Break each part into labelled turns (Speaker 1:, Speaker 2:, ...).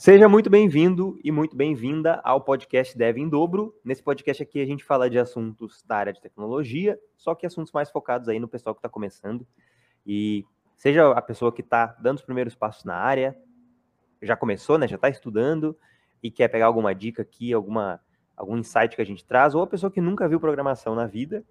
Speaker 1: Seja muito bem-vindo e muito bem-vinda ao podcast Dev em Dobro. Nesse podcast aqui a gente fala de assuntos da área de tecnologia, só que assuntos mais focados aí no pessoal que está começando. E seja a pessoa que está dando os primeiros passos na área, já começou, né, já está estudando e quer pegar alguma dica aqui, alguma, algum insight que a gente traz, ou a pessoa que nunca viu programação na vida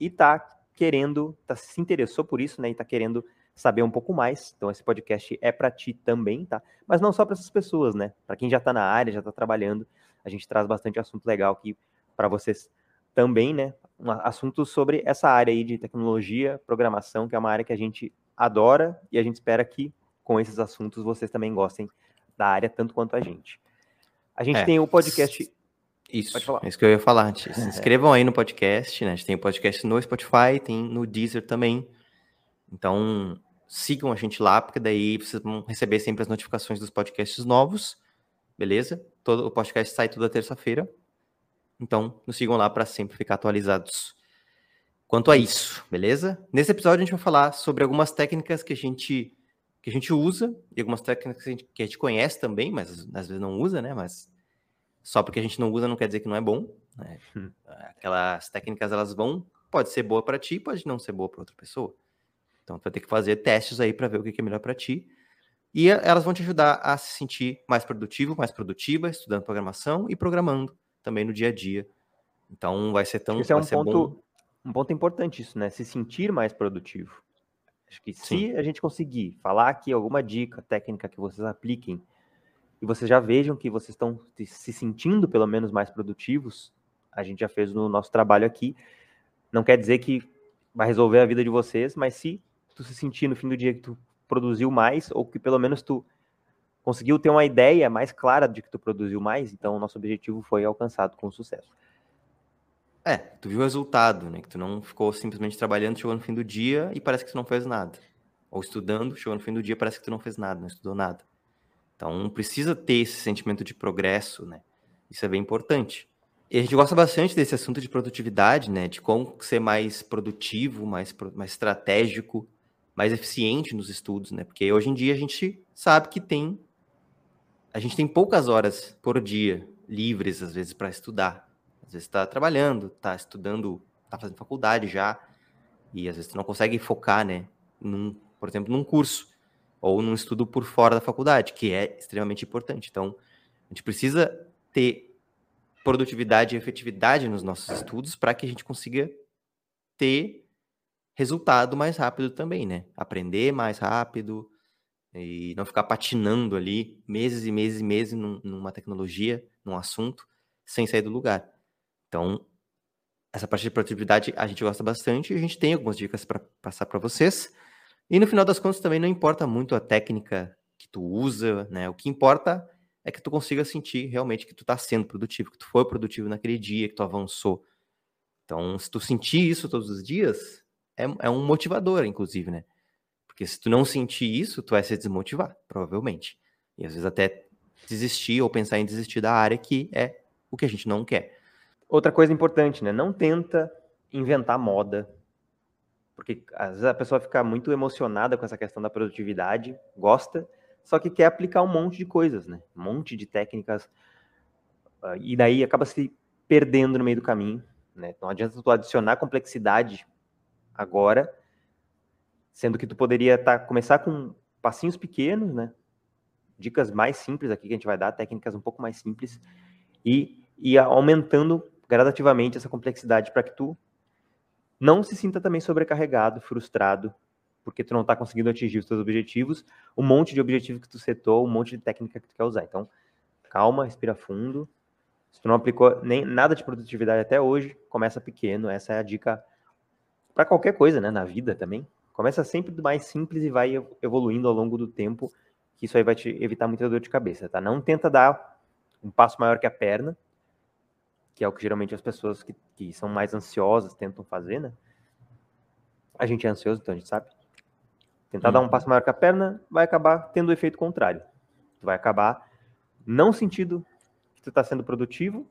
Speaker 1: e está querendo, tá, se interessou por isso, né, e está querendo saber um pouco mais. Então, esse podcast é para ti também, tá? Mas não só para essas pessoas, né? Para quem já está na área, já está trabalhando, a gente traz bastante assunto legal aqui para vocês também, né? Um assunto sobre essa área aí de tecnologia, programação, que é uma área que a gente adora e a gente espera que com esses assuntos vocês também gostem da área tanto quanto a gente. A gente é, tem o podcast.
Speaker 2: Isso, é isso que eu ia falar. Se inscrevam aí no podcast, né? A gente tem o podcast no Spotify, tem no Deezer também. Então, sigam a gente lá, porque daí vocês vão receber sempre as notificações dos podcasts novos, beleza? Todo o podcast sai toda terça-feira. Então, nos sigam lá para sempre ficar atualizados. Quanto a isso, beleza? Nesse episódio a gente vai falar sobre algumas técnicas que a gente que a gente usa e algumas técnicas que a gente, que a gente conhece também, mas às vezes não usa, né? Mas só porque a gente não usa não quer dizer que não é bom. Né? Hum. Aquelas técnicas elas vão, pode ser boa para ti, pode não ser boa para outra pessoa. Então, tu vai ter que fazer testes aí para ver o que é melhor para ti. E elas vão te ajudar a se sentir mais produtivo, mais produtiva, estudando programação e programando também no dia a dia. Então, vai ser tão.
Speaker 1: Isso é
Speaker 2: um
Speaker 1: ponto, bom. um ponto importante, isso, né? Se sentir mais produtivo. Acho que Sim. se a gente conseguir falar aqui alguma dica técnica que vocês apliquem e vocês já vejam que vocês estão se sentindo pelo menos mais produtivos, a gente já fez no nosso trabalho aqui. Não quer dizer que vai resolver a vida de vocês, mas se tu se sentir no fim do dia que tu produziu mais, ou que pelo menos tu conseguiu ter uma ideia mais clara de que tu produziu mais, então o nosso objetivo foi alcançado com sucesso.
Speaker 2: É, tu viu o resultado, né? Que tu não ficou simplesmente trabalhando, chegou no fim do dia e parece que tu não fez nada. Ou estudando, chegou no fim do dia parece que tu não fez nada, não estudou nada. Então precisa ter esse sentimento de progresso, né? Isso é bem importante. E a gente gosta bastante desse assunto de produtividade, né? De como ser mais produtivo, mais, mais estratégico, mais eficiente nos estudos, né? Porque hoje em dia a gente sabe que tem a gente tem poucas horas por dia livres às vezes para estudar. Às vezes está trabalhando, está estudando, está fazendo faculdade já e às vezes não consegue focar, né? Num, por exemplo, num curso ou num estudo por fora da faculdade, que é extremamente importante. Então, a gente precisa ter produtividade e efetividade nos nossos estudos para que a gente consiga ter resultado mais rápido também, né? Aprender mais rápido e não ficar patinando ali meses e meses e meses num, numa tecnologia, num assunto, sem sair do lugar. Então, essa parte de produtividade a gente gosta bastante e a gente tem algumas dicas para passar para vocês. E no final das contas também não importa muito a técnica que tu usa, né? O que importa é que tu consiga sentir realmente que tu está sendo produtivo, que tu foi produtivo naquele dia, que tu avançou. Então, se tu sentir isso todos os dias, é, é um motivador, inclusive, né? Porque se tu não sentir isso, tu vai se desmotivar, provavelmente. E às vezes até desistir ou pensar em desistir da área que é o que a gente não quer.
Speaker 1: Outra coisa importante, né? Não tenta inventar moda. Porque às vezes a pessoa fica muito emocionada com essa questão da produtividade, gosta, só que quer aplicar um monte de coisas, né? Um monte de técnicas. Uh, e daí acaba se perdendo no meio do caminho. Né? Não adianta tu adicionar complexidade agora, sendo que tu poderia tá, começar com passinhos pequenos, né? Dicas mais simples aqui que a gente vai dar, técnicas um pouco mais simples, e, e aumentando gradativamente essa complexidade para que tu não se sinta também sobrecarregado, frustrado, porque tu não está conseguindo atingir os teus objetivos, um monte de objetivo que tu setou, um monte de técnica que tu quer usar. Então, calma, respira fundo. Se tu não aplicou nem nada de produtividade até hoje, começa pequeno. Essa é a dica para qualquer coisa, né, na vida também. Começa sempre do mais simples e vai evoluindo ao longo do tempo, que isso aí vai te evitar muita dor de cabeça, tá? Não tenta dar um passo maior que a perna, que é o que geralmente as pessoas que, que são mais ansiosas tentam fazer, né? A gente é ansioso, então a gente sabe. Tentar uhum. dar um passo maior que a perna vai acabar tendo o efeito contrário. Tu vai acabar não sentindo que tu está sendo produtivo.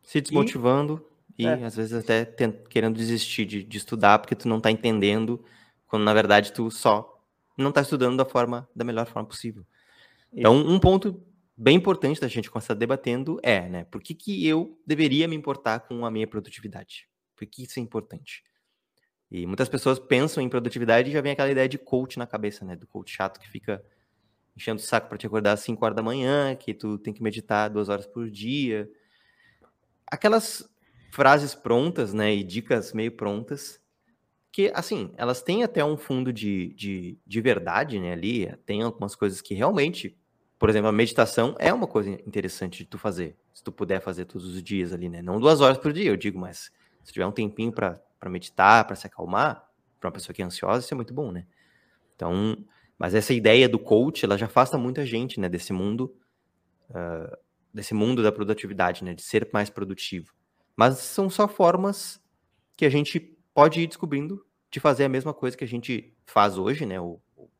Speaker 2: Se desmotivando. E é. às vezes até querendo desistir de, de, estudar porque tu não tá entendendo, quando na verdade tu só não tá estudando da forma da melhor forma possível. Então, um ponto bem importante da gente começar debatendo é, né? Por que, que eu deveria me importar com a minha produtividade? Por que isso é importante? E muitas pessoas pensam em produtividade e já vem aquela ideia de coach na cabeça, né? Do coach chato que fica enchendo o saco para te acordar às 5 horas da manhã, que tu tem que meditar duas horas por dia. Aquelas frases prontas, né? E dicas meio prontas, que, assim, elas têm até um fundo de, de, de verdade, né? Ali, tem algumas coisas que realmente, por exemplo, a meditação é uma coisa interessante de tu fazer, se tu puder fazer todos os dias ali, né? Não duas horas por dia, eu digo, mas se tiver um tempinho para meditar, para se acalmar, para uma pessoa que é ansiosa, isso é muito bom, né? Então, mas essa ideia do coach, ela já afasta muita gente, né, desse mundo, uh, desse mundo da produtividade, né, de ser mais produtivo. Mas são só formas que a gente pode ir descobrindo de fazer a mesma coisa que a gente faz hoje, né, o, o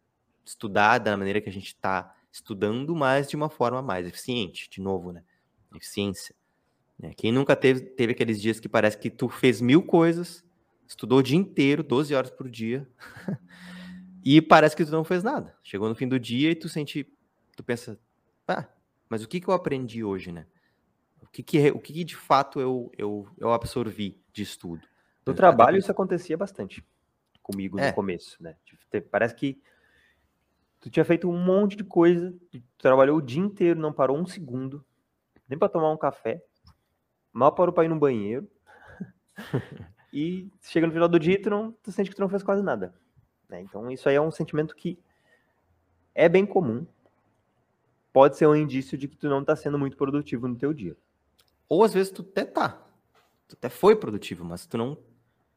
Speaker 2: estudar da maneira que a gente está estudando, mas de uma forma mais eficiente, de novo, né, eficiência. Né? Quem nunca teve, teve aqueles dias que parece que tu fez mil coisas, estudou o dia inteiro, 12 horas por dia, e parece que tu não fez nada. Chegou no fim do dia e tu sente, tu pensa, ah, mas o que, que eu aprendi hoje, né? O que, que, o que, que de fato eu, eu, eu absorvi de estudo?
Speaker 1: No trabalho isso acontecia bastante comigo é. no começo, né? Parece que tu tinha feito um monte de coisa, tu trabalhou o dia inteiro, não parou um segundo, nem para tomar um café, mal parou para ir no banheiro. e chega no final do dia, tu, não, tu sente que tu não fez quase nada. Né? Então, isso aí é um sentimento que é bem comum. Pode ser um indício de que tu não está sendo muito produtivo no teu dia.
Speaker 2: Ou às vezes tu até tá. Tu até foi produtivo, mas tu não.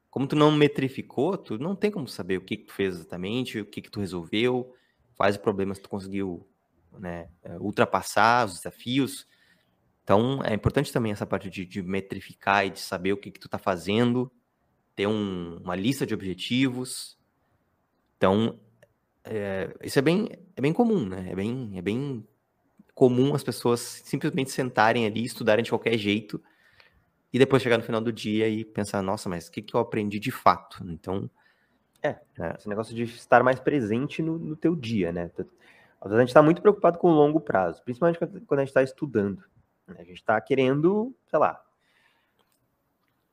Speaker 2: Como tu não metrificou, tu não tem como saber o que, que tu fez exatamente, o que, que tu resolveu, quais problemas tu conseguiu né, é, ultrapassar, os desafios. Então, é importante também essa parte de, de metrificar e de saber o que, que tu tá fazendo, ter um, uma lista de objetivos, então, é, isso é bem, é bem comum, né? É bem, é bem comum as pessoas simplesmente sentarem ali, estudarem de qualquer jeito e depois chegar no final do dia e pensar, nossa, mas o que, que eu aprendi de fato? Então,
Speaker 1: é, é. esse negócio de estar mais presente no, no teu dia, né? A gente está muito preocupado com o longo prazo, principalmente quando a gente está estudando. Né? A gente está querendo, sei lá,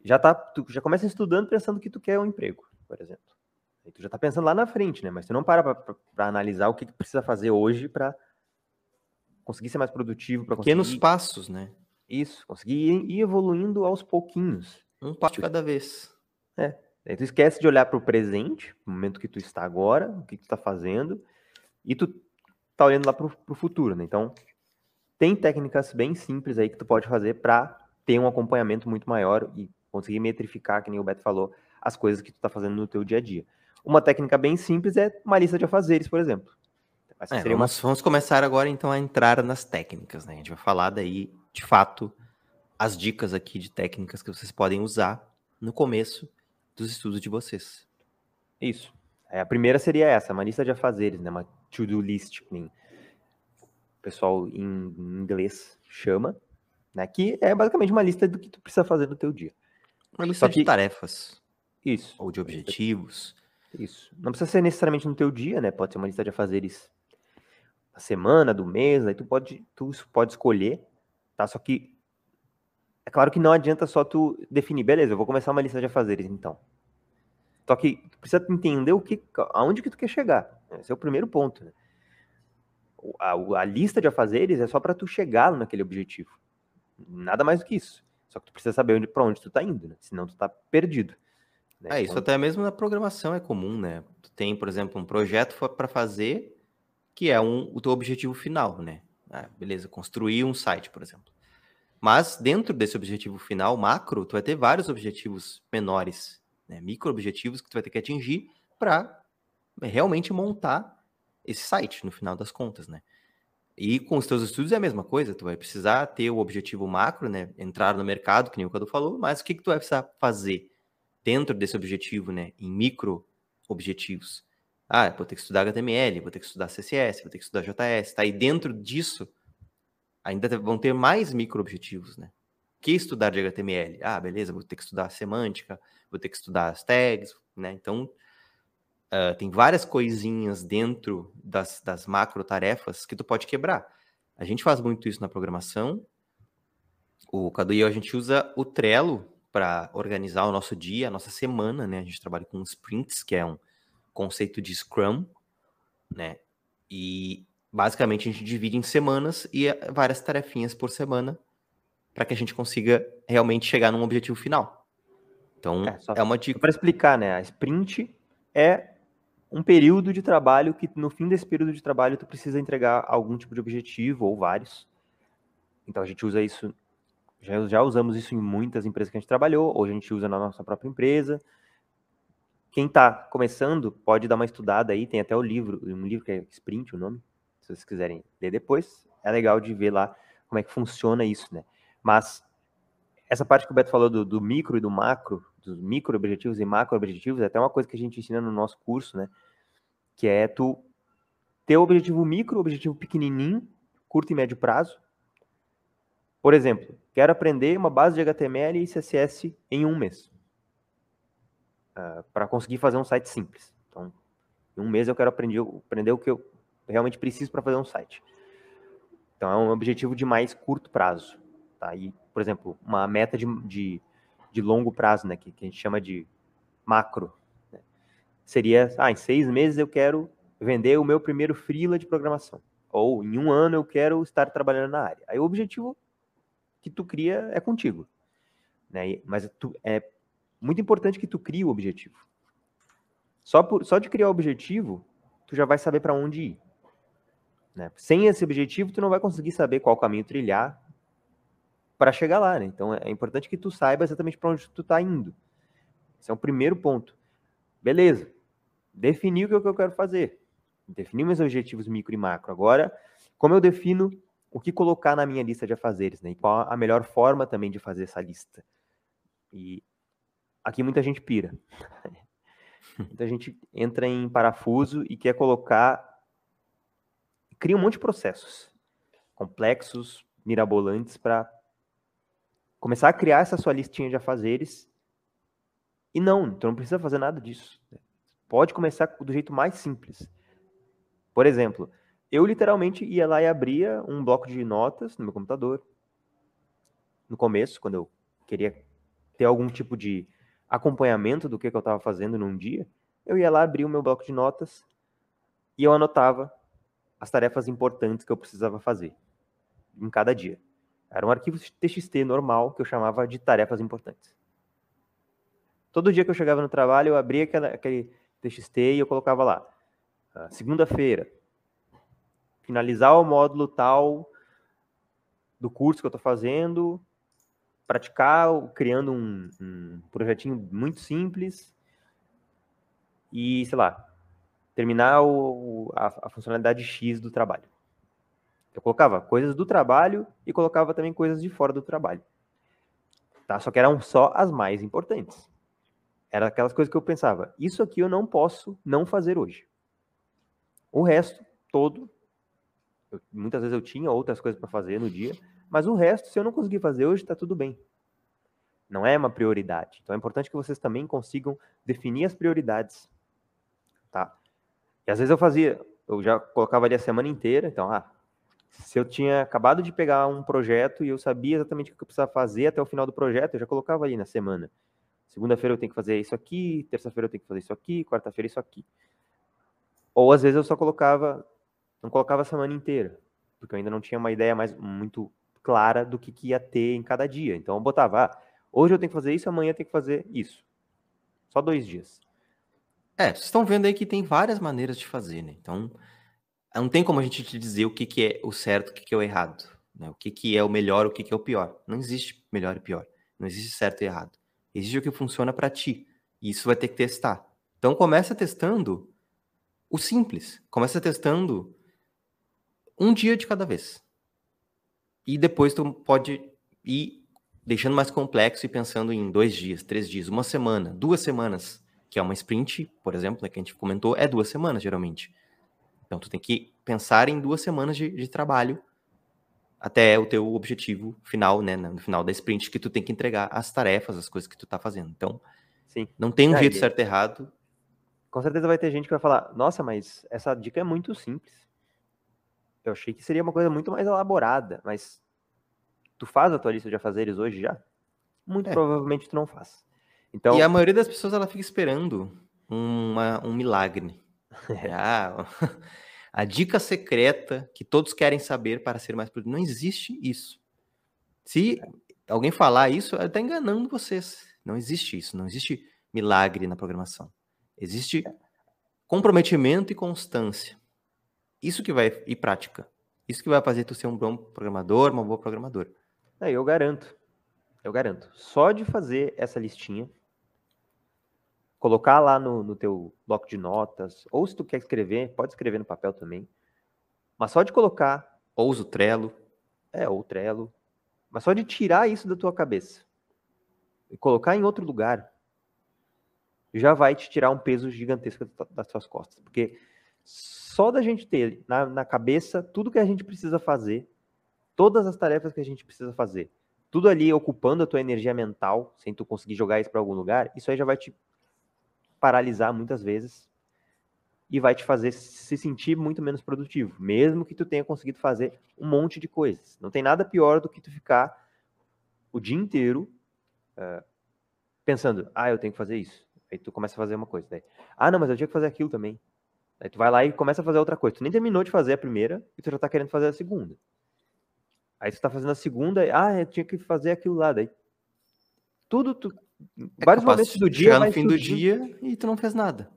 Speaker 1: já tá, tu já começa estudando pensando que tu quer um emprego, por exemplo. Aí tu já tá pensando lá na frente, né? Mas tu não para para analisar o que, que precisa fazer hoje para conseguir ser mais produtivo, para conseguir...
Speaker 2: Pequenos passos, né?
Speaker 1: Isso, conseguir ir evoluindo aos pouquinhos.
Speaker 2: Um passo de cada vez.
Speaker 1: É. Aí tu esquece de olhar para o presente, no momento que tu está agora, o que tu está fazendo, e tu tá olhando lá para o futuro, né? Então, tem técnicas bem simples aí que tu pode fazer para ter um acompanhamento muito maior e conseguir metrificar, que nem o Beto falou, as coisas que tu está fazendo no teu dia a dia. Uma técnica bem simples é uma lista de afazeres, por exemplo.
Speaker 2: É, vamos, uma... vamos, começar agora então a entrar nas técnicas, né? A gente vai falar daí, de fato, as dicas aqui de técnicas que vocês podem usar no começo dos estudos de vocês.
Speaker 1: Isso. É, a primeira seria essa, uma lista de afazeres, né? Uma to-do list, que o pessoal em inglês chama, né? Que é basicamente uma lista do que tu precisa fazer no teu dia.
Speaker 2: Uma lista Só de tarefas.
Speaker 1: Isso.
Speaker 2: Ou de objetivos.
Speaker 1: Isso. Não precisa ser necessariamente no teu dia, né? Pode ser uma lista de afazeres semana, do mês, aí tu pode, tu pode escolher, tá? Só que é claro que não adianta só tu definir, beleza, eu vou começar uma lista de afazeres então. Só que tu precisa entender o que, aonde que tu quer chegar. Esse é o primeiro ponto. Né? A, a, lista de afazeres é só para tu chegar naquele objetivo. Nada mais do que isso. Só que tu precisa saber onde, para onde tu tá indo, né? Senão tu tá perdido.
Speaker 2: Né? É, isso até mesmo na programação é comum, né? Tu tem, por exemplo, um projeto para fazer que é um, o teu objetivo final, né? Ah, beleza, construir um site, por exemplo. Mas dentro desse objetivo final macro, tu vai ter vários objetivos menores, né? micro objetivos que tu vai ter que atingir para realmente montar esse site no final das contas, né? E com os teus estudos é a mesma coisa, tu vai precisar ter o objetivo macro, né? Entrar no mercado, que nem o Cadu falou, mas o que, que tu vai precisar fazer? dentro desse objetivo, né, em micro objetivos. Ah, vou ter que estudar HTML, vou ter que estudar CSS, vou ter que estudar JS, tá? E dentro disso, ainda vão ter mais micro objetivos, né? Que estudar de HTML? Ah, beleza, vou ter que estudar semântica, vou ter que estudar as tags, né? Então, uh, tem várias coisinhas dentro das, das macro tarefas que tu pode quebrar. A gente faz muito isso na programação. O Cadu e eu, a gente usa o Trello para organizar o nosso dia, a nossa semana, né? A gente trabalha com sprints, que é um conceito de Scrum, né? E basicamente a gente divide em semanas e é várias tarefinhas por semana para que a gente consiga realmente chegar num objetivo final. Então, é, é uma dica.
Speaker 1: Para explicar, né? A sprint é um período de trabalho que no fim desse período de trabalho tu precisa entregar algum tipo de objetivo ou vários. Então a gente usa isso, já, já usamos isso em muitas empresas que a gente trabalhou, hoje a gente usa na nossa própria empresa. Quem está começando pode dar uma estudada aí, tem até o livro, um livro que é Sprint, o nome, se vocês quiserem ler depois. É legal de ver lá como é que funciona isso, né? Mas essa parte que o Beto falou do, do micro e do macro, dos micro objetivos e macro objetivos, é até uma coisa que a gente ensina no nosso curso, né? Que é tu ter o objetivo micro, objetivo pequenininho, curto e médio prazo. Por exemplo, quero aprender uma base de HTML e CSS em um mês. Ah, para conseguir fazer um site simples. Então, em um mês eu quero aprender, aprender o que eu realmente preciso para fazer um site. Então, é um objetivo de mais curto prazo. Tá? E, por exemplo, uma meta de, de de longo prazo, né, que, que a gente chama de macro. Né? Seria, ah, em seis meses eu quero vender o meu primeiro freela de programação. Ou em um ano eu quero estar trabalhando na área. Aí o objetivo que tu cria é contigo. Né? Mas tu, é muito importante que tu crie o objetivo. Só, por, só de criar o objetivo, tu já vai saber para onde ir. Né? Sem esse objetivo, tu não vai conseguir saber qual caminho trilhar, para chegar lá, né? Então é importante que tu saiba exatamente para onde tu está indo. Esse é o primeiro ponto. Beleza. Defini o que eu quero fazer. Defini meus objetivos micro e macro. Agora, como eu defino o que colocar na minha lista de afazeres, né? E qual a melhor forma também de fazer essa lista? E aqui muita gente pira. muita gente entra em parafuso e quer colocar cria um monte de processos complexos, mirabolantes para começar a criar essa sua listinha de afazeres. E não, tu não precisa fazer nada disso. Pode começar do jeito mais simples. Por exemplo, eu literalmente ia lá e abria um bloco de notas no meu computador. No começo, quando eu queria ter algum tipo de acompanhamento do que, eu estava fazendo num dia, eu ia lá abrir o meu bloco de notas e eu anotava as tarefas importantes que eu precisava fazer em cada dia. Era um arquivo TXT normal que eu chamava de tarefas importantes. Todo dia que eu chegava no trabalho, eu abria aquela, aquele TXT e eu colocava lá. Ah, segunda-feira, finalizar o módulo tal do curso que eu estou fazendo, praticar criando um, um, projetinho muito simples e, sei lá, terminar o, a, a funcionalidade X do trabalho. Eu colocava coisas do trabalho e colocava também coisas de fora do trabalho. Tá? Só que eram só as mais importantes. Era aquelas coisas que eu pensava, isso aqui eu não posso não fazer hoje. O resto todo, eu, muitas vezes eu tinha outras coisas para fazer no dia, mas o resto, se eu não conseguir fazer hoje, está tudo bem. Não é uma prioridade. Então é importante que vocês também consigam definir as prioridades. Tá? E às vezes eu fazia, eu já colocava ali a semana inteira, então, ah, se eu tinha acabado de pegar um projeto e eu sabia exatamente o que eu precisava fazer até o final do projeto, eu já colocava ali na semana. Segunda-feira eu tenho que fazer isso aqui, terça-feira eu tenho que fazer isso aqui, quarta-feira isso aqui. Ou às vezes eu só colocava, não colocava a semana inteira, porque eu ainda não tinha uma ideia mais muito clara do que, que ia ter em cada dia. Então eu botava, ah, hoje eu tenho que fazer isso, amanhã eu tenho que fazer isso. Só dois dias.
Speaker 2: É, vocês estão vendo aí que tem várias maneiras de fazer, né? Então, não tem como a gente te dizer o que, que é o certo, o que, que é o errado, né? O que, que é o melhor, o que, que é o pior. Não existe melhor e pior. Não existe certo e errado. Existe o que funciona para ti. E isso vai ter que testar. Então começa testando o simples. Começa testando um dia de cada vez. E depois tu pode ir deixando mais complexo e pensando em dois dias, três dias, uma semana, duas semanas, que é uma sprint, por exemplo, né, que a gente comentou, é duas semanas geralmente. Então, tu tem que pensar em duas semanas de, de trabalho até o teu objetivo final, né? No final da sprint, que tu tem que entregar as tarefas, as coisas que tu tá fazendo. Então, Sim. não tem um jeito certo e errado.
Speaker 1: Com certeza vai ter gente que vai falar, nossa, mas essa dica é muito simples. Eu achei que seria uma coisa muito mais elaborada, mas tu faz a tua lista de afazeres hoje já? Muito
Speaker 2: É.
Speaker 1: provavelmente tu não faz. Então,
Speaker 2: E a maioria das pessoas ela fica esperando uma- um milagre. Ah, a dica secreta que todos querem saber para ser mais produtivo. Não existe isso. Se alguém falar isso, ele está enganando vocês. Não existe isso. Não existe milagre na programação. Existe comprometimento e constância. Isso que vai e prática. Isso que vai fazer tu ser um bom programador, uma boa programadora.
Speaker 1: aí eu garanto, eu garanto, só de fazer essa listinha, colocar lá no, no teu bloco de notas, ou se tu quer escrever, pode escrever no papel também, mas só de colocar
Speaker 2: Ou usa o Trello.
Speaker 1: É, ou Trello. Mas só de tirar isso da tua cabeça e colocar em outro lugar, já vai te tirar um peso gigantesco da- das tuas costas. Porque só da gente ter na, na cabeça tudo que a gente precisa fazer, todas as tarefas que a gente precisa fazer, tudo ali ocupando a tua energia mental, sem tu conseguir jogar isso para algum lugar, isso aí já vai te paralisar muitas vezes e vai te fazer se sentir muito menos produtivo, mesmo que tu tenha conseguido fazer um monte de coisas. Não tem nada pior do que tu ficar o dia inteiro eh, pensando, ah, eu tenho que fazer isso. Aí tu começa a fazer uma coisa. Daí, ah, não, mas eu tinha que fazer aquilo também. Aí tu vai lá e começa a fazer outra coisa. Tu nem terminou de fazer a primeira e tu já tá querendo fazer a segunda. Aí tu tá fazendo a segunda, e, ah, eu tinha que fazer aquilo lá. Daí tudo, tu,
Speaker 2: É
Speaker 1: vários momentos do dia
Speaker 2: chegar no fim do
Speaker 1: surgindo-
Speaker 2: dia e tu não fez nada.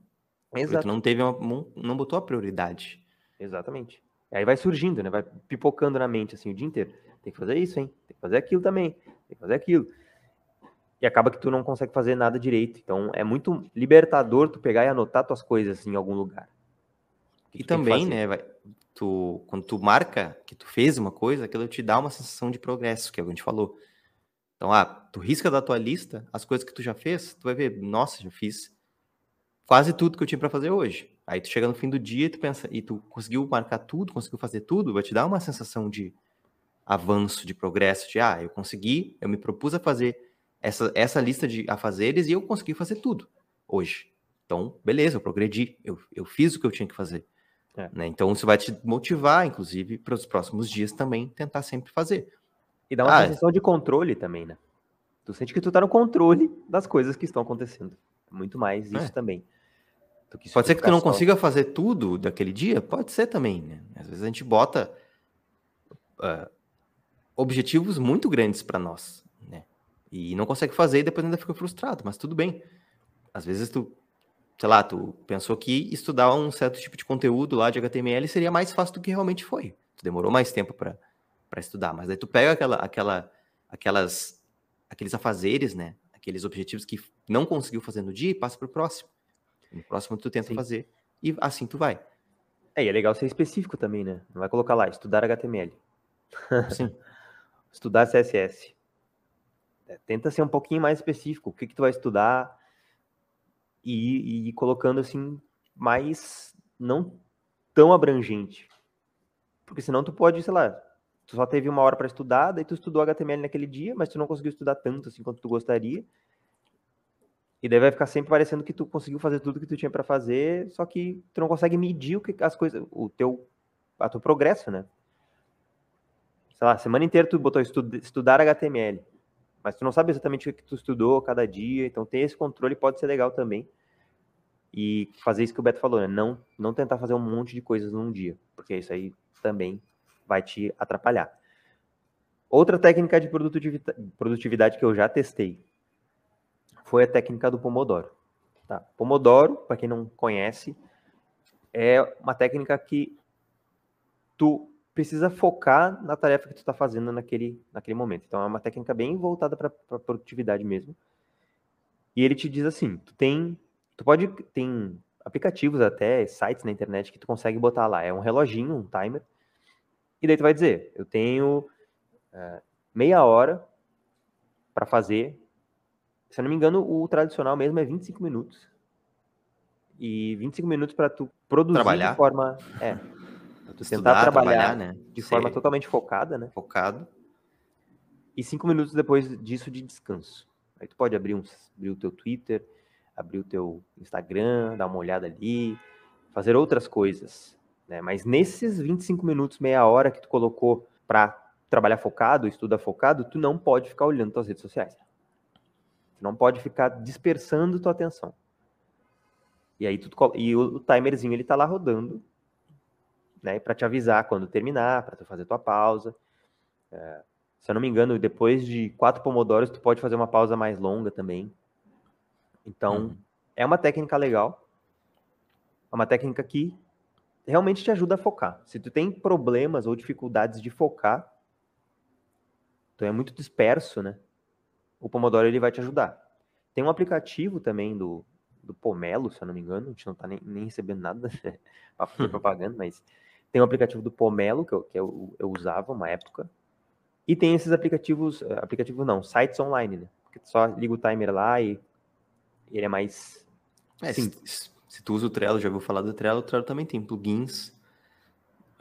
Speaker 1: Exato.
Speaker 2: tu não teve uma, não botou a prioridade.
Speaker 1: Exatamente. Aí vai surgindo, né? Vai pipocando na mente assim o dia inteiro. Tem que fazer isso, hein? Tem que fazer aquilo também. Tem que fazer aquilo. E acaba que tu não consegue fazer nada direito. Então é muito libertador tu pegar e anotar tuas coisas assim, em algum lugar. Que
Speaker 2: E também, né, vai, tu, quando tu marca que tu fez uma coisa, aquilo te dá uma sensação de progresso, que é o que a gente falou. Então, ah, tu risca da tua lista as coisas que tu já fez, tu vai ver, nossa, já fiz quase tudo que eu tinha para fazer hoje. Aí tu chega no fim do dia e tu pensa, e tu conseguiu marcar tudo, conseguiu fazer tudo, vai te dar uma sensação de avanço, de progresso, de ah, eu consegui, eu me propus a fazer essa, essa lista de afazeres e eu consegui fazer tudo hoje. Então, beleza, eu progredi, eu, eu fiz o que eu tinha que fazer.
Speaker 1: É.
Speaker 2: né? Então, isso vai te motivar, inclusive, para os próximos dias também tentar sempre fazer.
Speaker 1: E dá uma
Speaker 2: Ah,
Speaker 1: sensação de controle também, né? Tu sente que tu tá no controle das coisas que estão acontecendo. Muito mais isso
Speaker 2: É.
Speaker 1: também.
Speaker 2: Pode ser que tu não
Speaker 1: só-
Speaker 2: consiga fazer tudo daquele dia? Pode ser também, né? Às vezes a gente bota ah, objetivos muito grandes para nós, né? E não consegue fazer e depois ainda fica frustrado, mas tudo bem. Às vezes tu, sei lá, tu pensou que estudar um certo tipo de conteúdo lá de HTML seria mais fácil do que realmente foi. Tu demorou mais tempo para estudar, mas aí tu pega aquela, aquela, aquelas, aqueles afazeres, né? Aqueles objetivos que não conseguiu fazer no dia e passa para o próximo. No próximo tu tenta
Speaker 1: Sim.
Speaker 2: fazer e assim tu vai.
Speaker 1: É, e é legal ser específico também, né? Não vai colocar lá, estudar HTML.
Speaker 2: Sim.
Speaker 1: estudar CSS. É, tenta ser um pouquinho mais específico. O que, que tu vai estudar e, e colocando assim, mais não tão abrangente. Porque senão tu pode, sei lá, tu só teve uma hora para estudar, daí tu estudou HTML naquele dia, mas tu não conseguiu estudar tanto assim quanto tu gostaria. E daí vai ficar sempre parecendo que tu conseguiu fazer tudo que tu tinha para fazer, só que tu não consegue medir o que as coisas, o teu, a teu progresso, né? Sei lá, semana inteira tu botou estu- estudar HTML, mas tu não sabe exatamente o que tu estudou cada dia, então ter esse controle pode ser legal também. E fazer isso que o Beto falou, né? Não, não tentar fazer um monte de coisas num dia, porque isso aí também vai te atrapalhar. Outra técnica de produtividade, que eu já testei foi a técnica do Pomodoro. Tá? Pomodoro, para quem não conhece, é uma técnica que tu precisa focar na tarefa que tu está fazendo naquele, naquele momento. Então é uma técnica bem voltada para produtividade mesmo. E ele te diz assim, tu tem, tu pode tem aplicativos até sites na internet que tu consegue botar lá, é um reloginho, um timer. E daí tu vai dizer, eu tenho eh, meia hora para fazer. Se eu não me engano, o tradicional mesmo é 25 minutos. E 25 minutos para tu produzir
Speaker 2: Trabalhar.
Speaker 1: de forma, é, tu
Speaker 2: Estudar,
Speaker 1: tentar trabalhar,
Speaker 2: trabalhar, né?
Speaker 1: de
Speaker 2: Ser
Speaker 1: forma totalmente focada, né?
Speaker 2: focado.
Speaker 1: E cinco minutos depois disso de descanso. Aí tu pode abrir, um, abrir o teu Twitter, abrir o teu Instagram, dar uma olhada ali, fazer outras coisas. Né? Mas nesses 25 minutos, meia hora que tu colocou para trabalhar focado, estudar focado, tu não pode ficar olhando tuas redes sociais. Tu não pode ficar dispersando tua atenção. E aí tu, e o timerzinho ele tá lá rodando, né, para te avisar quando terminar, para tu fazer tua pausa. É, se eu não me engano, depois de quatro pomodoros, tu pode fazer uma pausa mais longa também. Então, uhum. é uma técnica legal. É uma técnica que realmente te ajuda a focar. Se tu tem problemas ou dificuldades de focar, tu é muito disperso, né? O Pomodoro ele vai te ajudar. Tem um aplicativo também do, do Pomelo, se eu não me engano, a gente não tá nem, nem recebendo nada para fazer propaganda, mas tem um aplicativo do Pomelo, que eu, que eu, eu usava uma época, e tem esses aplicativos, eh, aplicativo não, sites online, né? Porque tu só liga o timer lá e ele é mais
Speaker 2: é, se, se, tu usa o Trello, já ouviu falar do Trello, o Trello também tem plugins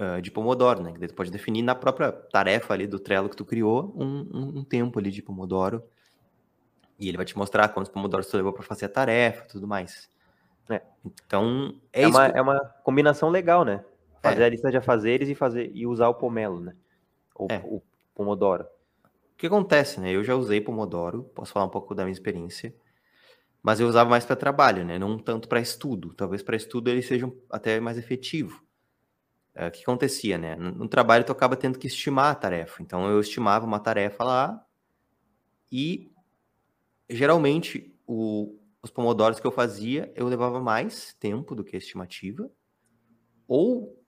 Speaker 2: uh, de Pomodoro, né? Que tu pode definir na própria tarefa ali do Trello que tu criou um, um, um tempo ali de Pomodoro e ele vai te mostrar quantos pomodoros você levou para fazer a tarefa tudo mais.
Speaker 1: É. Então, é, é uma, é uma combinação legal, né? Fazer é. a lista de afazeres e, fazer, e usar o pomelo, né? Ou é. o pomodoro.
Speaker 2: O que acontece, né? Eu já usei pomodoro, posso falar um pouco da minha experiência, mas eu usava mais para trabalho, né? Não tanto para estudo. Talvez para estudo ele seja até mais efetivo. É, o que acontecia, né? No, no trabalho tu acaba tendo que estimar a tarefa. Então eu estimava uma tarefa lá e geralmente, o, os pomodoros que eu fazia, eu levava mais tempo do que a estimativa. Ou,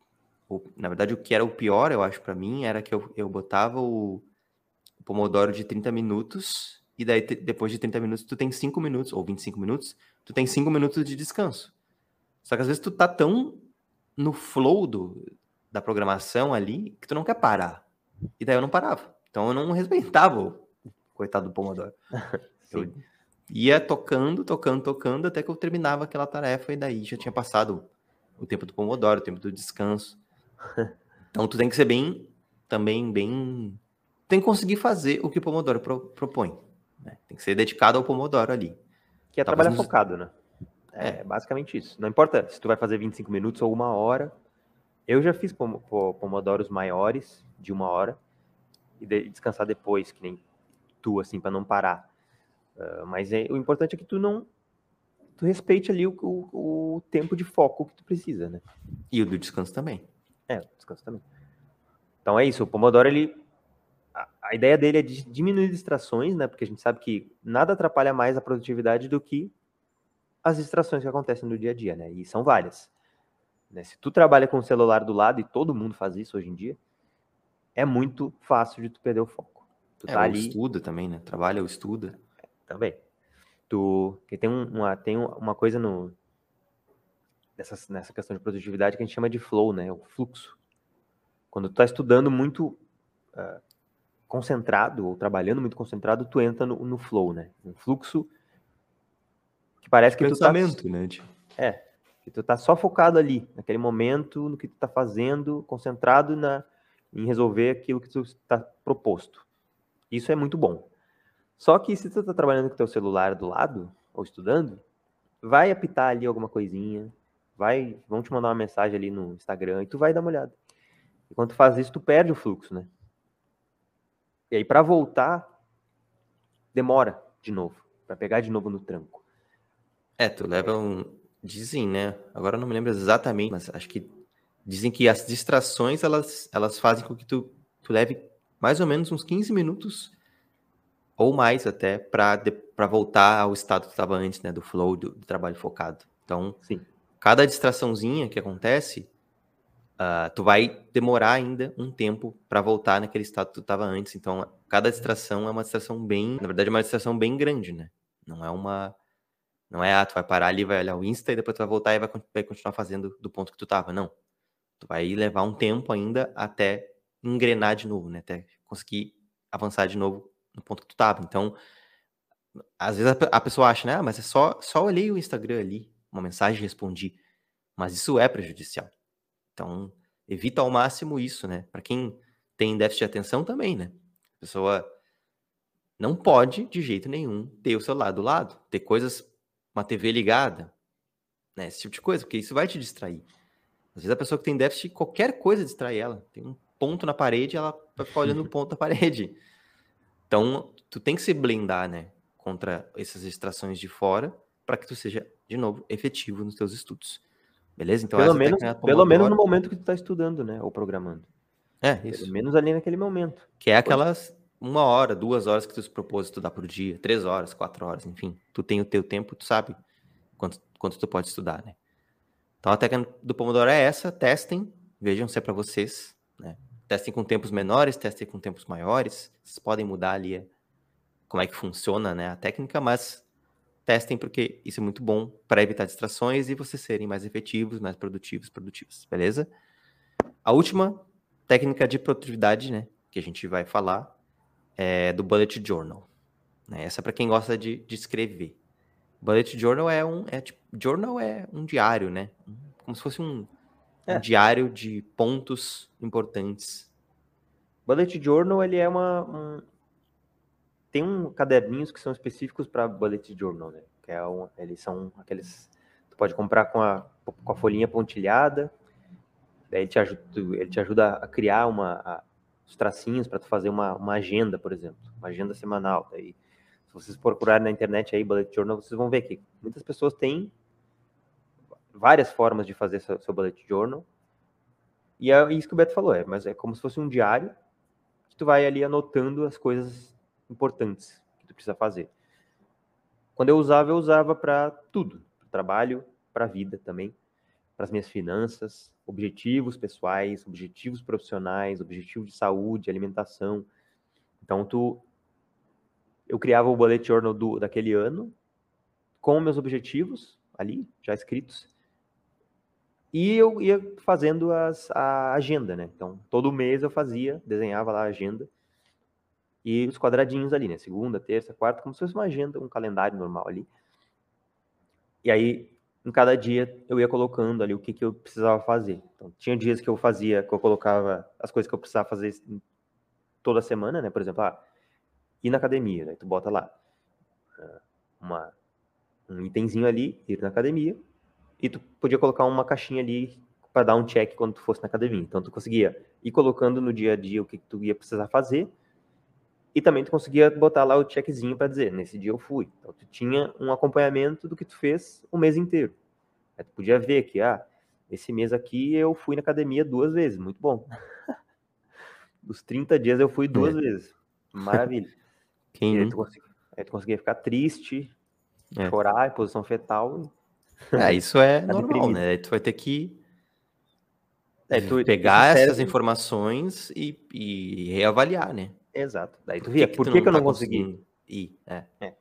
Speaker 2: ou na verdade, o que era o pior, eu acho, para mim, era que eu, eu botava o, o pomodoro de 30 minutos, e daí, depois de 30 minutos, tu tem 5 minutos, ou 25 minutos, tu tem 5 minutos de descanso. Só que às vezes tu tá tão no flow do, da programação ali que tu não quer parar. E daí eu não parava. Então eu não respeitava o coitado do Pomodoro. Eu ia tocando, tocando, tocando, até que eu terminava aquela tarefa e daí já tinha passado o tempo do pomodoro, o tempo do descanso. Então tu tem que ser bem, também bem, tem que conseguir fazer o que o pomodoro pro, propõe. Né? Tem que ser dedicado ao pomodoro ali.
Speaker 1: Que é trabalhar nos... focado, né? É, é, basicamente isso. Não importa se tu vai fazer 25 minutos ou uma hora. Eu já fiz pom pomodoros maiores, de uma hora, e de descansar depois, que nem tu, assim, para não parar. Uh, mas é, o importante é que tu não tu respeite ali o, o, o, tempo de foco que tu precisa, né?
Speaker 2: E o do descanso também.
Speaker 1: É, descanso também. Então é isso, o Pomodoro, ele a, a, ideia dele é de diminuir distrações, né? Porque a gente sabe que nada atrapalha mais a produtividade do que as distrações que acontecem no dia a dia, né? E são várias. Né? Se tu trabalha com o celular do lado, e todo mundo faz isso hoje em dia, é muito fácil de tu perder o foco. Tu
Speaker 2: é, tá ali... estuda também, né? Trabalha ou estuda
Speaker 1: também. Tu, que tem uma, tem uma coisa no, nessa, nessa questão de produtividade que a gente chama de flow, né? O fluxo. Quando tu tá estudando muito uh, concentrado ou trabalhando muito concentrado, tu entra no, no flow, né? Um fluxo que parece que
Speaker 2: Pensamento,
Speaker 1: tu
Speaker 2: tá... né?
Speaker 1: É, que tu tá só focado ali, naquele momento, no que tu tá fazendo, concentrado na, em resolver aquilo que tu está proposto. Isso é muito bom. Só que se tu tá trabalhando com teu celular do lado, ou estudando, vai apitar ali alguma coisinha, vai, vão te mandar uma mensagem ali no Instagram e tu vai dar uma olhada. E quando tu faz isso, tu perde o fluxo, né? E aí para voltar demora de novo, para pegar de novo no tranco.
Speaker 2: É, tu leva um dizem, né? Agora eu não me lembro exatamente, mas acho que dizem que as distrações elas elas fazem com que tu, tu leve mais ou menos uns 15 minutos ou mais até, para voltar ao estado que estava antes, né, do flow, do, do, trabalho focado. Então, Sim. Cada distraçãozinha que acontece, uh, tu vai demorar ainda um tempo para voltar naquele estado que tu estava antes. Então, cada distração é uma distração bem, na verdade, é uma distração bem grande, né? Não é uma, não é, ah, tu vai parar ali, vai olhar o Insta e depois tu vai voltar e vai, vai continuar fazendo do ponto que tu estava. Não. Tu vai levar um tempo ainda até engrenar de novo, né? Até conseguir avançar de novo no ponto que tu tava. Então, às vezes a, a pessoa acha, né? Ah, mas é só, só olhei o Instagram ali, uma mensagem respondi. Mas isso é prejudicial. Então, evita ao máximo isso, né? Para quem tem déficit de atenção também, né? A pessoa não pode, de jeito nenhum, ter o celular do lado, ter coisas, uma TV ligada, né? Esse tipo de coisa, porque isso vai te distrair. Às vezes a pessoa que tem déficit, qualquer coisa distrai ela. Tem um ponto na parede, ela vai ficar olhando o ponto da parede. Então, tu tem que se blindar, né? Contra essas distrações de fora, para que tu seja, de novo, efetivo nos teus estudos. Beleza?
Speaker 1: Então, pelo, menos, pelo menos no momento que tu está estudando, né? Ou programando.
Speaker 2: É, isso.
Speaker 1: Pelo menos ali naquele momento.
Speaker 2: Que é aquelas uma hora, duas horas que tu se propôs estudar por dia, três horas, quatro horas, enfim. Tu tem o teu tempo, tu sabe quanto, quanto tu pode estudar, né? Então a técnica do Pomodoro é essa, testem, vejam se é para vocês, né? Testem com tempos menores, testem com tempos maiores. Vocês podem mudar ali como é que funciona né, a técnica, mas testem porque isso é muito bom para evitar distrações e vocês serem mais efetivos, mais produtivos, produtivos, beleza? A última técnica de produtividade, né, que a gente vai falar é do bullet journal. Né? Essa é para quem gosta de, de escrever. Bullet journal é um, é tipo, journal é um diário, né? Como se fosse um, é. um diário de pontos importantes.
Speaker 1: Bullet Journal, ele é uma... Um... Tem um caderninhos que são específicos para Bullet Journal, né? Que é um, eles são aqueles... Tu pode comprar com a, com a folhinha pontilhada, daí ele te ajuda, ele te ajuda a criar uma, a, os tracinhos para tu fazer uma, uma agenda, por exemplo. Uma agenda semanal. Daí, se vocês procurarem na internet aí, Bullet Journal, vocês vão ver que muitas pessoas têm várias formas de fazer seu, seu bullet journal. E é isso que o Beto falou, é, mas é como se fosse um diário que tu vai ali anotando as coisas importantes que tu precisa fazer. Quando eu usava, eu usava para tudo, para trabalho, para a vida também, para as minhas finanças, objetivos pessoais, objetivos profissionais, objetivos de saúde, alimentação. Então tu eu criava o bullet journal do daquele ano com meus objetivos ali já escritos e eu ia fazendo as, a agenda, né? Então, todo mês eu fazia, desenhava lá a agenda. E os quadradinhos ali, né? Segunda, terça, quarta, como se fosse uma agenda, um calendário normal ali. E aí, em cada dia, eu ia colocando ali o que, que eu precisava fazer. Então, tinha dias que eu fazia, que eu colocava as coisas que eu precisava fazer toda semana, né? Por exemplo, ah, ir na academia, né? Tu bota lá ah, uma, um itemzinho ali, ir na academia, e tu podia colocar uma caixinha ali para dar um check quando tu fosse na academia. Então tu conseguia ir colocando no dia a dia o que tu ia precisar fazer e também tu conseguia botar lá o checkzinho para dizer, nesse dia eu fui. Então tu tinha um acompanhamento do que tu fez o mês inteiro. Aí tu podia ver que, ah, esse mês aqui eu fui na academia duas vezes, muito bom. Dos 30 dias eu fui duas é. vezes. Maravilha.
Speaker 2: Quem...
Speaker 1: Aí tu, conseguia, aí tu conseguia ficar triste, é. chorar em posição fetal
Speaker 2: é, isso é tá normal, deprimido. né? Tu vai ter que é, tu, pegar essas informações e, e, reavaliar, né?
Speaker 1: Exato. Daí tu via, por que, que, que eu não tá consegui
Speaker 2: ir? É. É.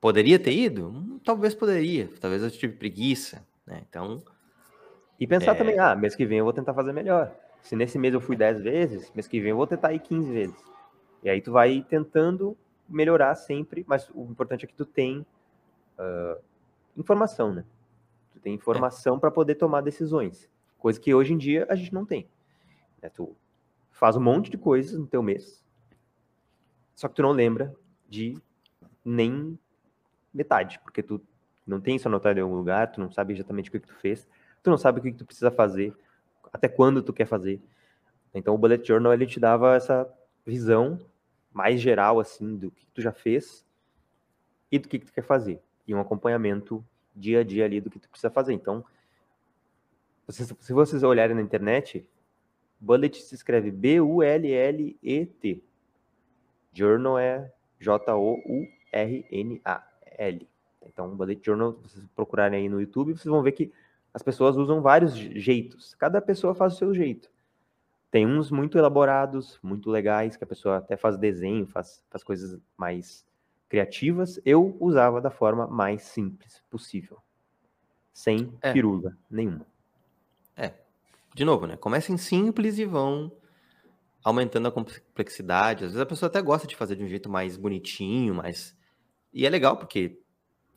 Speaker 2: Poderia ter ido? Hum, talvez poderia. Talvez eu tive preguiça, né? Então...
Speaker 1: E pensar é também, ah, mês que vem eu vou tentar fazer melhor. Se nesse mês eu fui 10 vezes, mês que vem eu vou tentar ir 15 vezes. E aí tu vai tentando melhorar sempre, mas o importante é que tu tem uh, informação, né? Tu tem informação é. para poder tomar decisões, coisa que hoje em dia a gente não tem. Né? Tu faz um monte de coisas no teu mês, só que tu não lembra de nem metade, porque tu não tem isso anotado em algum lugar, tu não sabe exatamente o que, que tu fez, tu não sabe o que, que tu precisa fazer, até quando tu quer fazer. Então o bullet journal ele te dava essa visão mais geral assim do que tu já fez e do que, que tu quer fazer e um acompanhamento dia a dia ali do que tu precisa fazer. Então, se vocês olharem na internet, bullet se escreve B-U-L-L-E-T. Journal é J-O-U-R-N-A-L. Então, bullet journal, vocês procurarem aí no YouTube, vocês vão ver que as pessoas usam vários jeitos. Cada pessoa faz o seu jeito. Tem uns muito elaborados, muito legais, que a pessoa até faz desenho, faz, faz coisas mais criativas, eu usava da forma mais simples possível. Sem é. firula nenhuma.
Speaker 2: É. De novo, né? Comecem simples e vão aumentando a complexidade. Às vezes a pessoa até gosta de fazer de um jeito mais bonitinho, mais. E é legal porque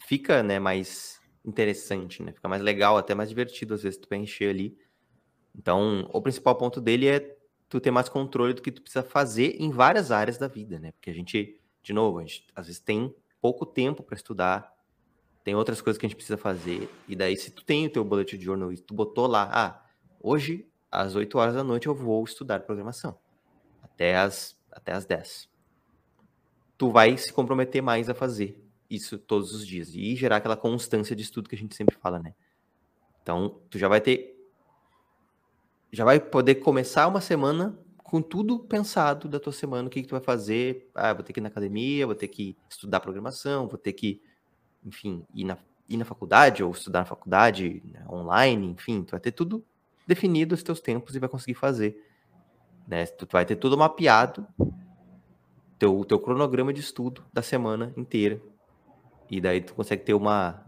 Speaker 2: fica, né, mais interessante, né? Fica mais legal, até mais divertido às vezes tu preencher ali. Então, o principal ponto dele é tu ter mais controle do que tu precisa fazer em várias áreas da vida, né? Porque a gente de novo, a gente às vezes tem pouco tempo para estudar, tem outras coisas que a gente precisa fazer, e daí se tu tem o teu bullet journal e tu botou lá, ah, hoje, às 8 horas da noite, eu vou estudar programação. Até as, até as 10. Tu vai se comprometer mais a fazer isso todos os dias e gerar aquela constância de estudo que a gente sempre fala, né? Então, tu já vai ter já vai poder começar uma semana com tudo pensado da tua semana, o que, que tu vai fazer. Ah, vou ter que ir na academia, vou ter que estudar programação, vou ter que, enfim, ir na, ir na faculdade ou estudar na faculdade né, online, enfim, tu vai ter tudo definido os teus tempos e vai conseguir fazer. Né? Tu vai ter tudo mapeado, teu, teu cronograma de estudo da semana inteira. E daí tu consegue ter uma,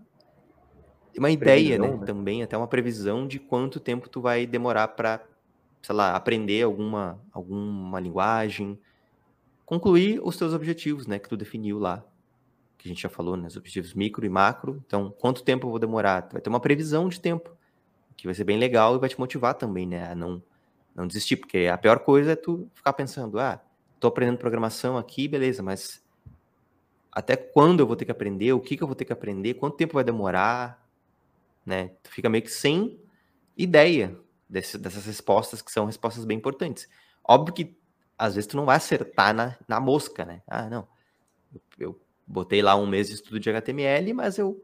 Speaker 2: uma ideia, né, né? Também, até uma previsão de quanto tempo tu vai demorar para, sei lá, aprender alguma, alguma linguagem, concluir os teus objetivos, né, que tu definiu lá, que a gente já falou, né, os objetivos micro e macro. Então, quanto tempo eu vou demorar? Tu vai ter uma previsão de tempo, que vai ser bem legal e vai te motivar também, né, a não, não desistir, porque a pior coisa é tu ficar pensando, ah, tô aprendendo programação aqui, beleza, mas até quando eu vou ter que aprender, o que, que eu vou ter que aprender, quanto tempo vai demorar, né? Tu fica meio que sem ideia desse, dessas respostas que são respostas bem importantes. Óbvio que às vezes tu não vai acertar na, na mosca, né? Ah, não. Eu, eu botei lá um mês de estudo de HTML, mas eu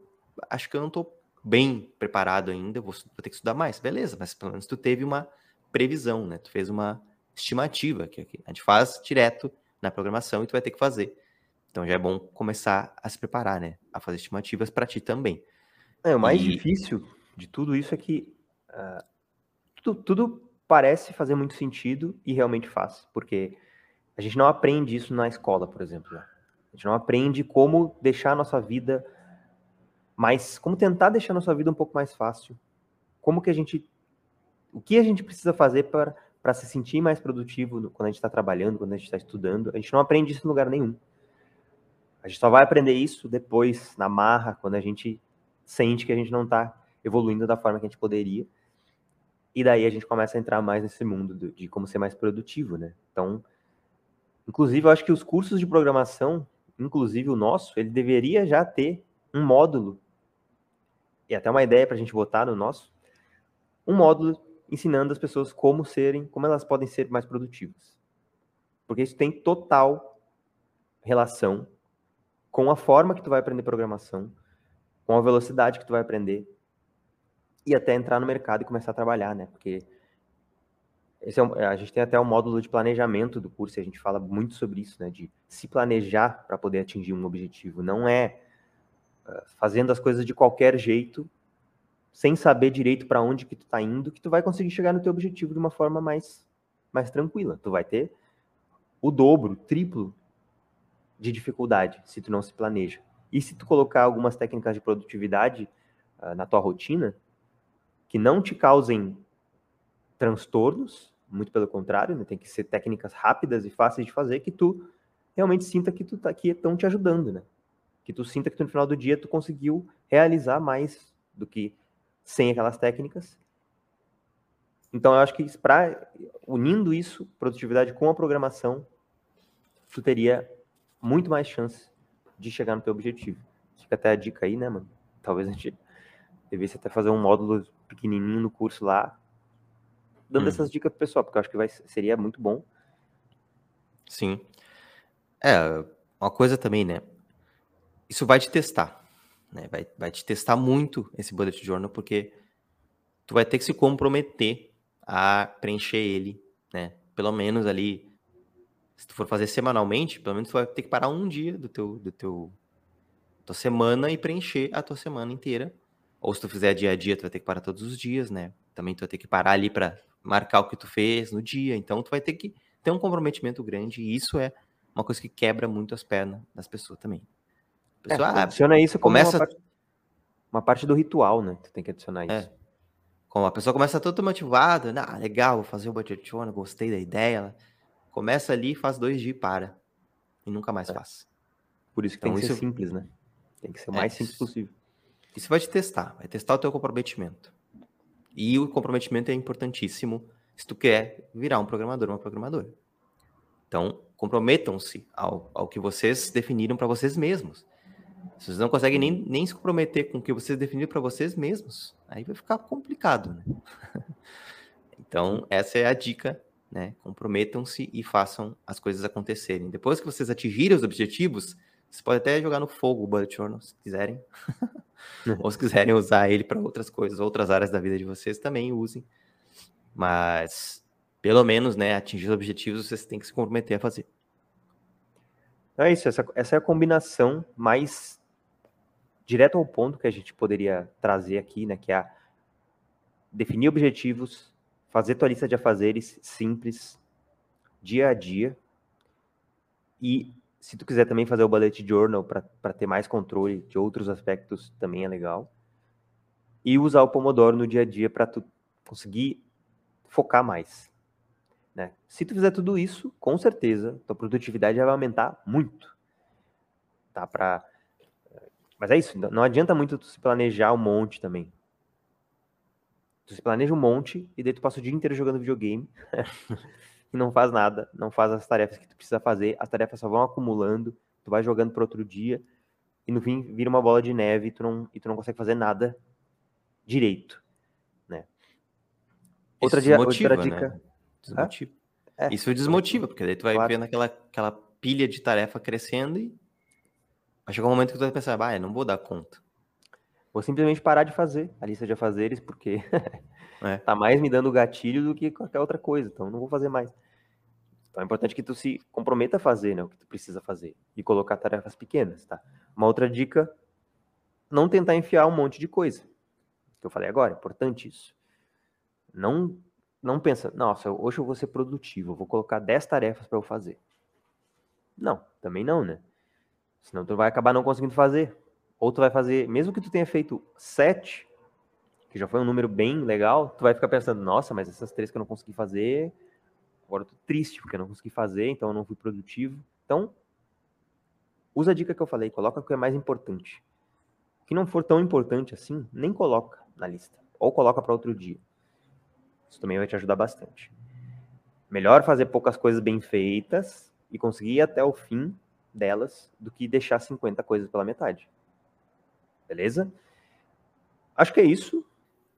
Speaker 2: acho que eu não tô bem preparado ainda, vou, vou ter que estudar mais. Beleza, mas pelo menos tu teve uma previsão, né? Tu fez uma estimativa, que a gente faz direto na programação e tu vai ter que fazer. Então já é bom começar a se preparar, né? A fazer estimativas para ti também.
Speaker 1: É, o mais e... difícil de tudo isso é que uh, tudo, tudo, parece fazer muito sentido e realmente faz, porque a gente não aprende isso na escola, por exemplo. Né? A gente não aprende como deixar a nossa vida mais, como tentar deixar a nossa vida um pouco mais fácil. Como que a gente, o que a gente precisa fazer para se sentir mais produtivo quando a gente está trabalhando, quando a gente está estudando. A gente não aprende isso em lugar nenhum. A gente só vai aprender isso depois, na marra, quando a gente sente que a gente não está evoluindo da forma que a gente poderia. E daí a gente começa a entrar mais nesse mundo de, de como ser mais produtivo, né? Então, inclusive, eu acho que os cursos de programação, inclusive o nosso, ele deveria já ter um módulo, e até uma ideia para a gente botar no nosso, um módulo ensinando as pessoas como serem, como elas podem ser mais produtivas. Porque isso tem total relação com a forma que tu vai aprender programação, com a velocidade que tu vai aprender e até entrar no mercado e começar a trabalhar, né? Porque esse é um, a gente tem até um módulo de planejamento do curso e a gente fala muito sobre isso, né? De se planejar para poder atingir um objetivo. Não é uh, fazendo as coisas de qualquer jeito, sem saber direito para onde que tu está indo, que tu vai conseguir chegar no teu objetivo de uma forma mais, mais tranquila. Tu vai ter o dobro, triplo de dificuldade se tu não se planeja. E se tu colocar algumas técnicas de produtividade uh, na tua rotina, que não te causem transtornos, muito pelo contrário, né? tem que ser técnicas rápidas e fáceis de fazer, que tu realmente sinta que tu tá, que estão te ajudando, né? Que tu sinta que tu, no final do dia tu conseguiu realizar mais do que sem aquelas técnicas. Então eu acho que para unindo isso, produtividade com a programação, tu teria muito mais chance de chegar no teu objetivo. Fica até a dica aí, né, mano? Talvez a gente devesse até fazer um módulo pequenininho no curso lá, dando hum. essas dicas pro pessoal, porque eu acho que vai, seria muito bom.
Speaker 2: Sim. É, uma coisa também, né? Isso vai te testar, né? Vai, vai te testar muito esse bullet journal, porque tu vai ter que se comprometer a preencher ele, né? Pelo menos ali se tu for fazer semanalmente, pelo menos tu vai ter que parar um dia do teu, do teu tua semana e preencher a tua semana inteira. Ou se tu fizer dia a dia, tu vai ter que parar todos os dias, né? Também tu vai ter que parar ali para marcar o que tu fez no dia. Então tu vai ter que ter um comprometimento grande e isso é uma coisa que quebra muito as pernas das pessoas também.
Speaker 1: A pessoa, é, adiciona isso como começa... uma, parte, uma parte do ritual, né? Tu tem que adicionar é. isso. É.
Speaker 2: Como a pessoa começa toda motivada, ah, legal, vou fazer o journal, gostei da ideia. Começa ali, faz dois dias e para. E nunca mais é. faz.
Speaker 1: Por isso que então, tem que isso... ser simples, né? Tem que ser o mais é, simples possível.
Speaker 2: Isso vai te testar, vai testar o teu comprometimento. E o comprometimento é importantíssimo se tu quer virar um programador, uma programadora. Então, comprometam-se ao, ao que vocês definiram para vocês mesmos. Se vocês não conseguem nem, nem se comprometer com o que vocês definiram para vocês mesmos, aí vai ficar complicado, né? Então, essa é a dica, né? Comprometam-se e façam as coisas acontecerem. Depois que vocês atingirem os objetivos, vocês podem até jogar no fogo o bullet journal, se quiserem. Ou se quiserem usar ele para outras coisas, outras áreas da vida de vocês, também usem. Mas, pelo menos, né, atingir os objetivos, vocês têm que se comprometer a fazer.
Speaker 1: É isso, essa, essa é a combinação mais direto ao ponto que a gente poderia trazer aqui, né, que é definir objetivos, fazer tua lista de afazeres simples, dia a dia, e se tu quiser também fazer o bullet journal para ter mais controle de outros aspectos, também é legal. E usar o Pomodoro no dia a dia para tu conseguir focar mais. Né? Se tu fizer tudo isso, com certeza, tua produtividade vai aumentar muito. Tá? Pra... Mas é isso, não adianta muito tu se planejar um monte também. Tu se planeja um monte e daí tu passa o dia inteiro jogando videogame e não faz nada, não faz as tarefas que tu precisa fazer, as tarefas só vão acumulando, tu vai jogando para outro dia e no fim vira uma bola de neve e tu não, e tu não consegue fazer nada direito, né?
Speaker 2: Outra, dia, motiva, outra dica... Né? Desmotiva. É. Isso desmotiva, porque daí tu vai claro. vendo aquela, aquela pilha de tarefa crescendo e vai chegar um momento que tu vai pensar, ah, eu não vou dar conta.
Speaker 1: Vou simplesmente parar de fazer a lista de afazeres, porque é. tá mais me dando gatilho do que qualquer outra coisa, então não vou fazer mais. Então é importante que tu se comprometa a fazer né, o que tu precisa fazer e colocar tarefas pequenas, tá? Uma outra dica, não tentar enfiar um monte de coisa. Que eu falei agora, é importante isso. Não não pensa, nossa, hoje eu vou ser produtivo, vou colocar 10 tarefas para eu fazer. Não, também não, né? Senão tu vai acabar não conseguindo fazer. Ou tu vai fazer, mesmo que tu tenha feito 7, que já foi um número bem legal, tu vai ficar pensando, nossa, mas essas três que eu não consegui fazer, agora eu tô triste porque eu não consegui fazer, então eu não fui produtivo. Então, usa a dica que eu falei, coloca o que é mais importante. O que não for tão importante assim, nem coloca na lista. Ou coloca para outro dia. Isso também vai te ajudar bastante. Melhor fazer poucas coisas bem feitas e conseguir ir até o fim delas do que deixar 50 coisas pela metade. Beleza? Acho que é isso.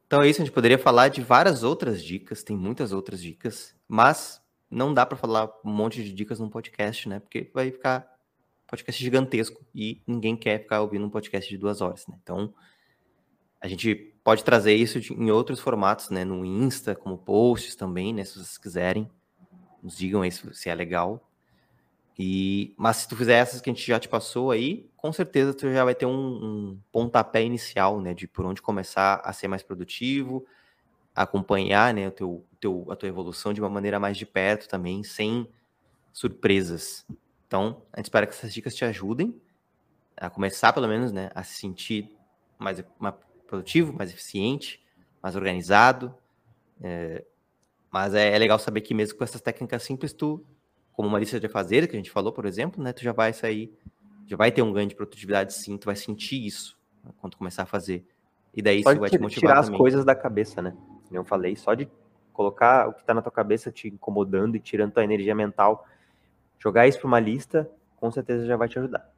Speaker 2: Então é isso, a gente poderia falar de várias outras dicas, tem muitas outras dicas, mas não dá para falar um monte de dicas num podcast, né? Porque vai ficar podcast gigantesco e ninguém quer ficar ouvindo um podcast de duas horas, né? Então, a gente pode trazer isso em outros formatos, né? No Insta, como posts também, né? Se vocês quiserem, nos digam aí se é legal. E, mas se tu fizer essas que a gente já te passou aí, com certeza tu já vai ter um, um pontapé inicial, né? De por onde começar a ser mais produtivo, acompanhar, né? O teu, teu, a tua evolução de uma maneira mais de perto também, sem surpresas. Então, a gente espera que essas dicas te ajudem a começar, pelo menos, né? A se sentir mais, produtivo, mais eficiente, mais organizado. É, mas é, é, legal saber que mesmo com essas técnicas simples, tu, como uma lista de fazer que a gente falou, por exemplo, né, tu já vai sair, já vai ter um ganho de produtividade sim, tu vai sentir isso né, quando começar a fazer. E daí isso vai te motivar
Speaker 1: tirar
Speaker 2: também.
Speaker 1: as coisas da cabeça, né? Eu falei, só de colocar o que está na tua cabeça te incomodando e tirando tua energia mental, jogar isso para uma lista, com certeza já vai te ajudar.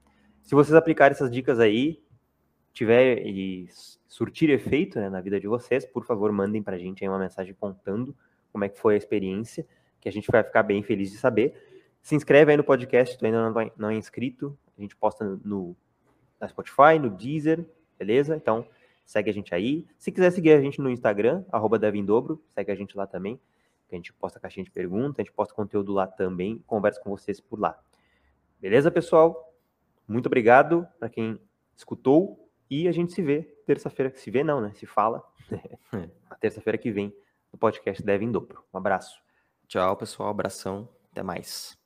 Speaker 1: Se vocês aplicarem essas dicas aí, tiver e surtir efeito né, na vida de vocês, por favor, mandem para a gente aí uma mensagem contando como é que foi a experiência, que a gente vai ficar bem feliz de saber. Se inscreve aí no podcast, tu ainda não, não é inscrito, a gente posta no, na Spotify, no Deezer, beleza? Então, segue a gente aí. Se quiser seguir a gente no Instagram, arroba Devindobro, segue a gente lá também, que a gente posta caixinha de perguntas, a gente posta conteúdo lá também, conversa com vocês por lá. Beleza, pessoal? Muito obrigado para quem escutou e a gente se vê terça-feira. Se vê, não, né? Se fala. Na terça-feira que vem, no podcast Deve em Dobro. Um abraço.
Speaker 2: Tchau, pessoal. Abração. Até mais.